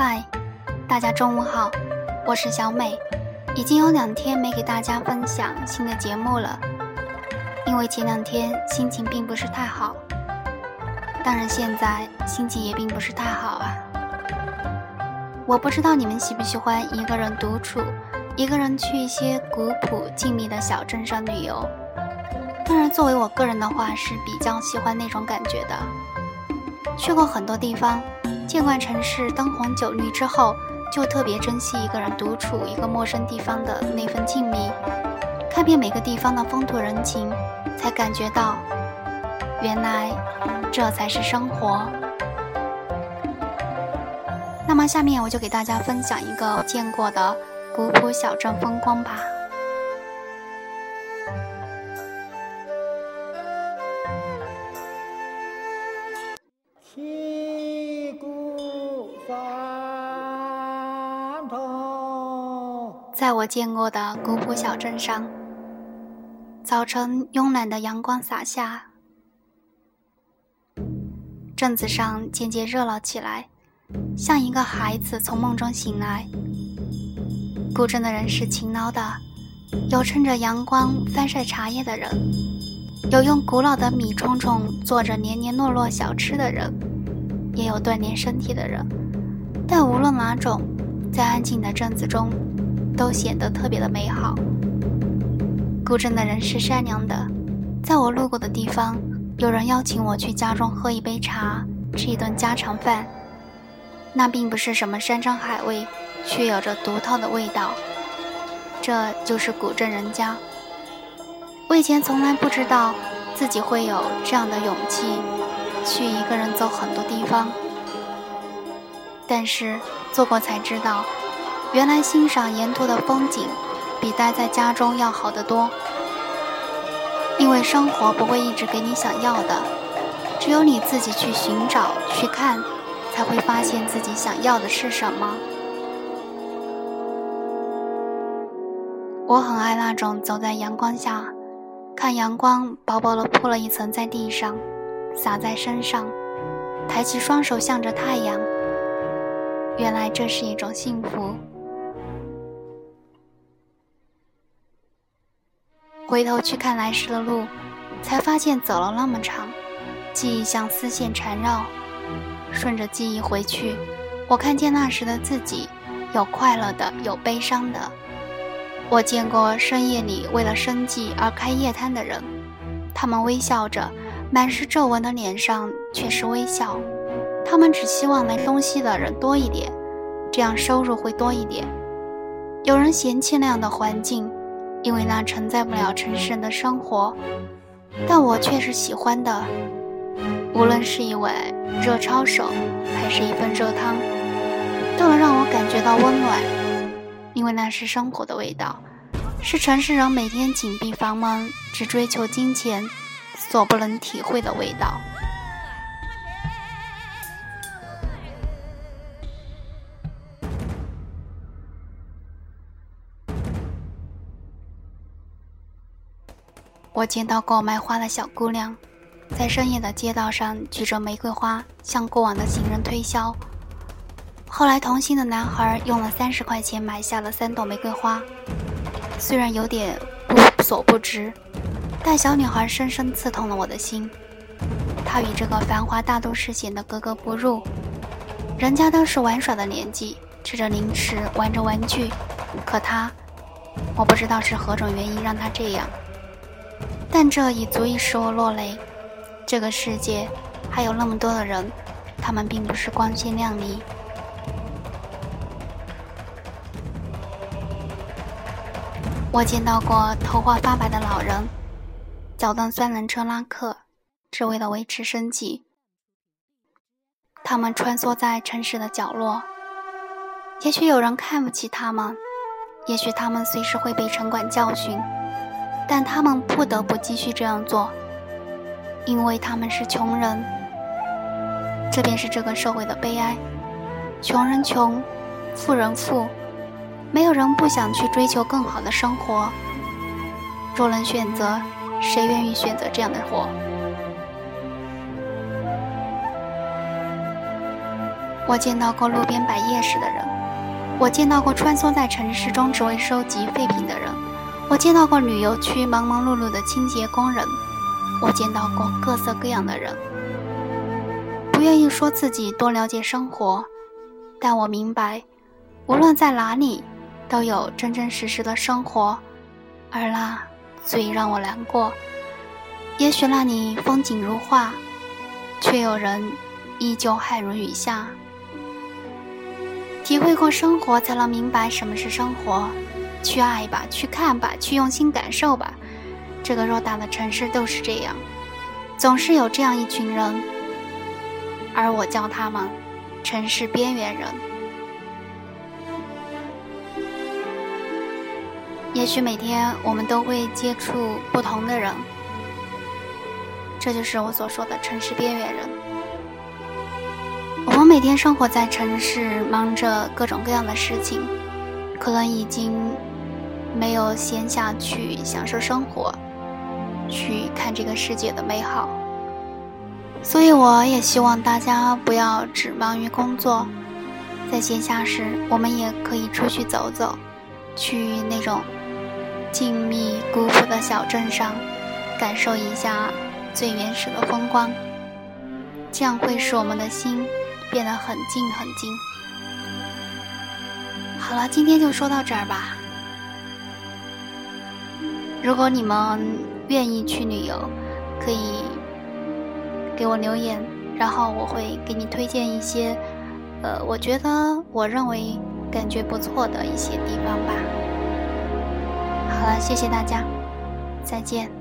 嗨，大家中午好，我是小美。已经有两天没给大家分享新的节目了，因为前两天心情并不是太好。当然，现在心情也并不是太好啊。我不知道你们喜不喜欢一个人独处，一个人去一些古朴静谧的小镇上旅游。当然，作为我个人的话，是比较喜欢那种感觉的。去过很多地方，见惯城市灯红酒绿之后。就特别珍惜一个人独处一个陌生地方的那份静谧，看遍每个地方的风土人情，才感觉到，原来这才是生活。那么下面我就给大家分享一个见过的古朴小镇风光吧。在我见过的古朴小镇上，早晨慵懒的阳光洒下，镇子上渐渐热闹起来，像一个孩子从梦中醒来。古镇的人是勤劳的，有趁着阳光翻晒茶叶的人，有用古老的米冲冲做着黏黏糯糯小吃的人，也有锻炼身体的人。但无论哪种，在安静的镇子中。都显得特别的美好。古镇的人是善良的，在我路过的地方，有人邀请我去家中喝一杯茶，吃一顿家常饭。那并不是什么山珍海味，却有着独特的味道。这就是古镇人家。我以前从来不知道自己会有这样的勇气，去一个人走很多地方。但是做过才知道。原来欣赏沿途的风景，比待在家中要好得多。因为生活不会一直给你想要的，只有你自己去寻找、去看，才会发现自己想要的是什么。我很爱那种走在阳光下，看阳光薄薄的铺了一层在地上，洒在身上，抬起双手向着太阳。原来这是一种幸福。回头去看来时的路，才发现走了那么长，记忆像丝线缠绕。顺着记忆回去，我看见那时的自己，有快乐的，有悲伤的。我见过深夜里为了生计而开夜摊的人，他们微笑着，满是皱纹的脸上却是微笑。他们只希望买东西的人多一点，这样收入会多一点。有人嫌弃那样的环境。因为那承载不了城市人的生活，但我却是喜欢的。无论是一碗热抄手，还是一份热汤，都能让我感觉到温暖。因为那是生活的味道，是城市人每天紧闭房门，只追求金钱，所不能体会的味道。我见到过卖花的小姑娘，在深夜的街道上举着玫瑰花向过往的行人推销。后来，同行的男孩用了三十块钱买下了三朵玫瑰花，虽然有点无所不值，但小女孩深深刺痛了我的心。她与这个繁华大都市显得格格不入，人家都是玩耍的年纪，吃着零食，玩着玩具，可她，我不知道是何种原因让她这样。但这已足以使我落泪。这个世界还有那么多的人，他们并不是光鲜亮丽。我见到过头发发白的老人，脚蹬三轮车拉客，只为了维持生计。他们穿梭在城市的角落，也许有人看不起他们，也许他们随时会被城管教训。但他们不得不继续这样做，因为他们是穷人。这便是这个社会的悲哀：穷人穷，富人富，没有人不想去追求更好的生活。若能选择，谁愿意选择这样的活？我见到过路边摆夜市的人，我见到过穿梭在城市中只为收集废品的人，我见到过旅游区忙忙碌碌的清洁工人，我见到过各色各样的人。不愿意说自己多了解生活，但我明白，无论在哪里，都有真真实实的生活，而那最让我难过。也许那里风景如画，却有人依旧汗如雨下。体会过生活，才能明白什么是生活。去爱吧，去看吧，去用心感受吧。这个偌大的城市都是这样，总是有这样一群人，而我叫他们“城市边缘人”。也许每天我们都会接触不同的人。这就是我所说的城市边缘人。我们每天生活在城市，忙着各种各样的事情，可能已经没有闲暇去享受生活，去看这个世界的美好。所以，我也希望大家不要只忙于工作，在闲暇时，我们也可以出去走走，去那种静谧古朴的小镇上，感受一下。最原始的风光，这样会使我们的心变得很静很静。好了，今天就说到这儿吧。如果你们愿意去旅游，可以给我留言，然后我会给你推荐一些，呃，我觉得我认为感觉不错的一些地方吧。好了，谢谢大家，再见。